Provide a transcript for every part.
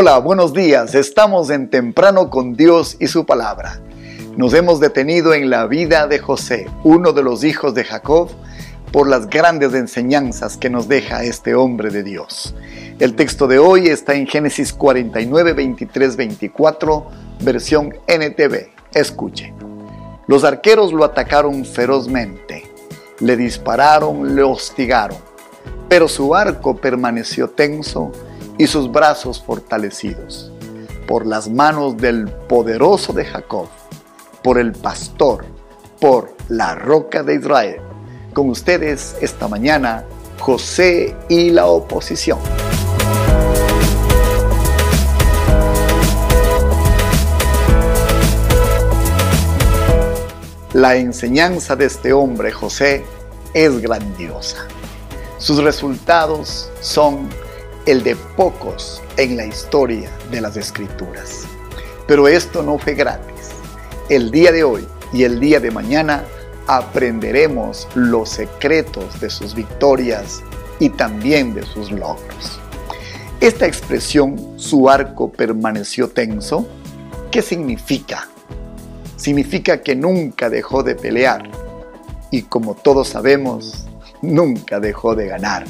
Hola, buenos días. Estamos en Temprano con Dios y su palabra. Nos hemos detenido en la vida de José, uno de los hijos de Jacob, por las grandes enseñanzas que nos deja este hombre de Dios. El texto de hoy está en Génesis 49, 23, 24, versión NTV. Escuche. Los arqueros lo atacaron ferozmente, le dispararon, le hostigaron, pero su arco permaneció tenso y sus brazos fortalecidos por las manos del poderoso de Jacob por el pastor, por la roca de Israel. Con ustedes esta mañana, José y la oposición. La enseñanza de este hombre, José, es grandiosa. Sus resultados son el de pocos en la historia de las escrituras. Pero esto no fue gratis el día de hoy y el día de mañana aprenderemos los secretos de sus victorias y también de sus logros. Esta expresión, su arco permaneció tenso, ¿qué significa? Significa que nunca dejó de pelear y como todos sabemos, nunca dejó de ganar.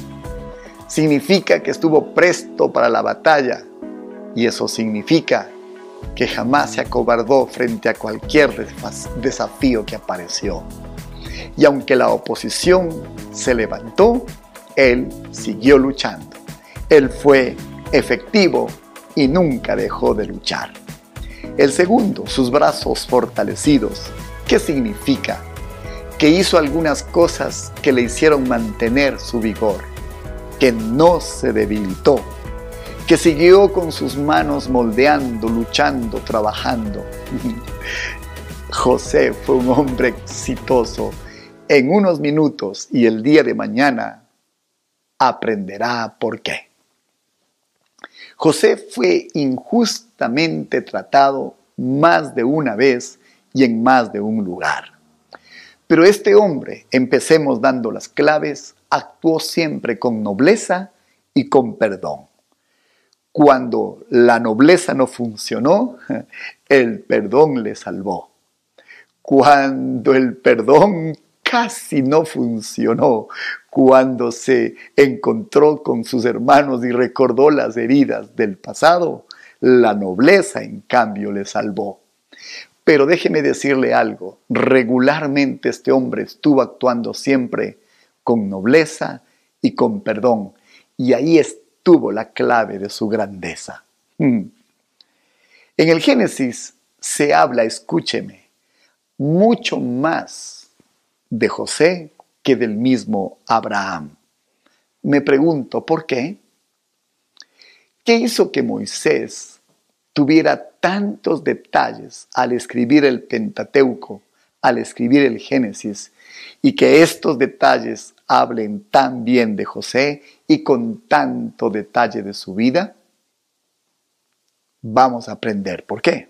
Significa que estuvo presto para la batalla y eso significa que jamás se acobardó frente a cualquier desafío que apareció. Y aunque la oposición se levantó, él siguió luchando. Él fue efectivo y nunca dejó de luchar. El segundo, sus brazos fortalecidos. ¿Qué significa? Que hizo algunas cosas que le hicieron mantener su vigor, que no se debilitó, que siguió con sus manos moldeando, luchando, trabajando. José fue un hombre exitoso. En unos minutos y el día de mañana aprenderá por qué. José fue injustamente tratado más de una vez y en más de un lugar. Pero este hombre, empecemos dando las claves, actuó siempre con nobleza y con perdón. Cuando la nobleza no funcionó, el perdón le salvó. Cuando el perdón casi no funcionó, cuando se encontró con sus hermanos y recordó las heridas del pasado, la nobleza en cambio le salvó. Pero déjeme decirle algo, regularmente este hombre estuvo actuando siempre con nobleza y con perdón. Y ahí está tuvo la clave de su grandeza. Mm. En el Génesis se habla, escúcheme, mucho más de José que del mismo Abraham. Me pregunto, ¿por qué? ¿Qué hizo que Moisés tuviera tantos detalles al escribir el Pentateuco, al escribir el Génesis, y que estos detalles hablen tan bien de José y con tanto detalle de su vida? Vamos a aprender por qué.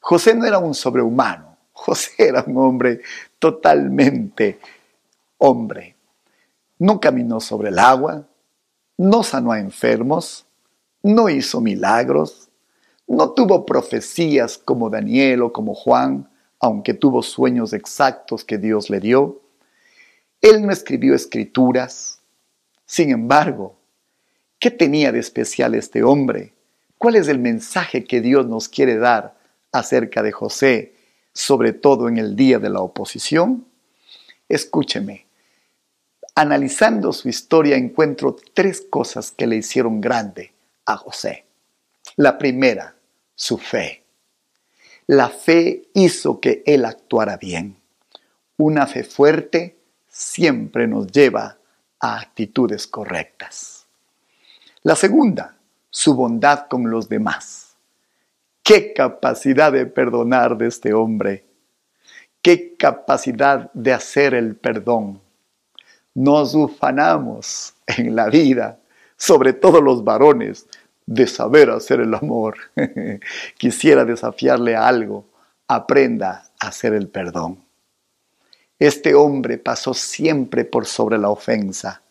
José no era un sobrehumano, José era un hombre totalmente hombre. No caminó sobre el agua, no sanó a enfermos, no hizo milagros, no tuvo profecías como Daniel o como Juan, aunque tuvo sueños exactos que Dios le dio. Él no escribió escrituras. Sin embargo, ¿qué tenía de especial este hombre? ¿Cuál es el mensaje que Dios nos quiere dar acerca de José, sobre todo en el día de la oposición? Escúcheme. Analizando su historia encuentro tres cosas que le hicieron grande a José. La primera, su fe. La fe hizo que él actuara bien. Una fe fuerte siempre nos lleva a actitudes correctas. La segunda, su bondad con los demás. Qué capacidad de perdonar de este hombre. Qué capacidad de hacer el perdón. Nos ufanamos en la vida, sobre todo los varones, de saber hacer el amor. Quisiera desafiarle a algo. Aprenda a hacer el perdón. Este hombre pasó siempre por sobre la ofensa.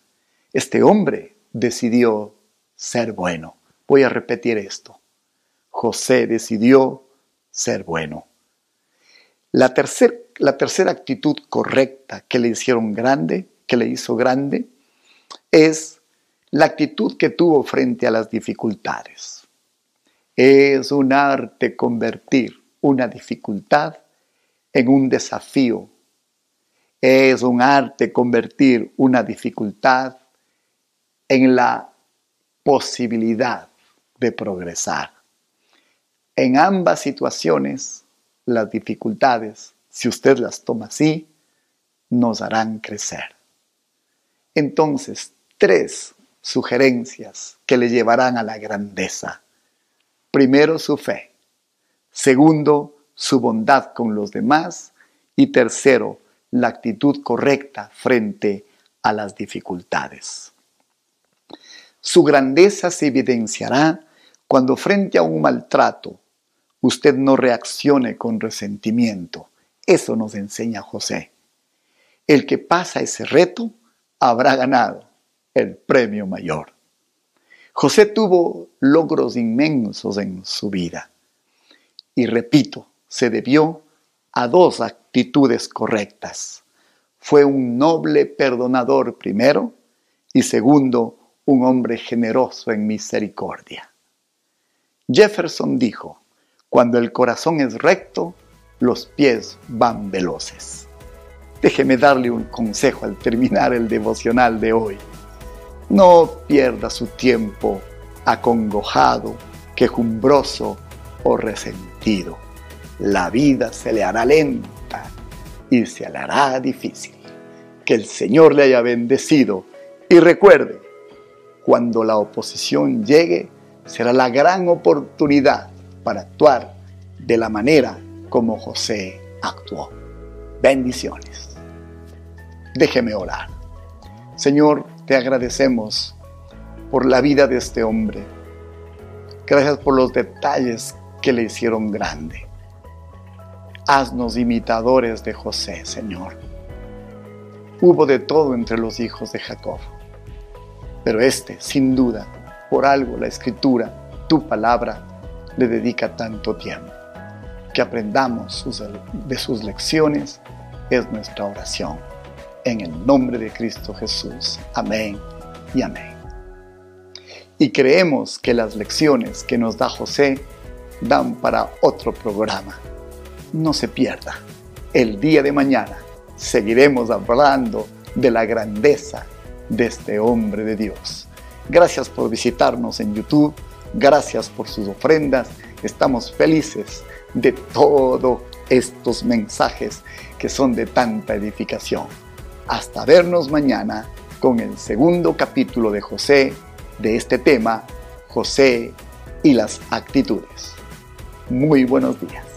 Este hombre decidió ser bueno. Voy a repetir esto. José decidió ser bueno. La, la tercera actitud correcta que le hicieron grande, que le hizo grande, es la actitud que tuvo frente a las dificultades. Es un arte convertir una dificultad en un desafío. Es un arte convertir una dificultad en la posibilidad de progresar. En ambas situaciones, las dificultades, si usted las toma así, nos harán crecer. Entonces, tres sugerencias que le llevarán a la grandeza. Primero, su fe. Segundo, su bondad con los demás. Y tercero, la actitud correcta frente a las dificultades. Su grandeza se evidenciará cuando frente a un maltrato usted no reaccione con resentimiento. Eso nos enseña José. El que pasa ese reto habrá ganado el premio mayor. José tuvo logros inmensos en su vida. Y repito, se debió a dos actitudes correctas. Fue un noble perdonador primero y segundo, un hombre generoso en misericordia. Jefferson dijo, cuando el corazón es recto, los pies van veloces. Déjeme darle un consejo al terminar el devocional de hoy. No pierda su tiempo acongojado, quejumbroso o resentido. La vida se le hará lenta y se le hará difícil. Que el Señor le haya bendecido y recuerde, cuando la oposición llegue, será la gran oportunidad para actuar de la manera como José actuó. Bendiciones. Déjeme orar. Señor, te agradecemos por la vida de este hombre. Gracias por los detalles que le hicieron grande. Haznos imitadores de José, Señor. Hubo de todo entre los hijos de Jacob. Pero este, sin duda, por algo la escritura, tu palabra, le dedica tanto tiempo. Que aprendamos de sus lecciones es nuestra oración. En el nombre de Cristo Jesús. Amén y amén. Y creemos que las lecciones que nos da José dan para otro programa. No se pierda. El día de mañana seguiremos hablando de la grandeza de este hombre de Dios. Gracias por visitarnos en YouTube, gracias por sus ofrendas, estamos felices de todos estos mensajes que son de tanta edificación. Hasta vernos mañana con el segundo capítulo de José de este tema, José y las actitudes. Muy buenos días.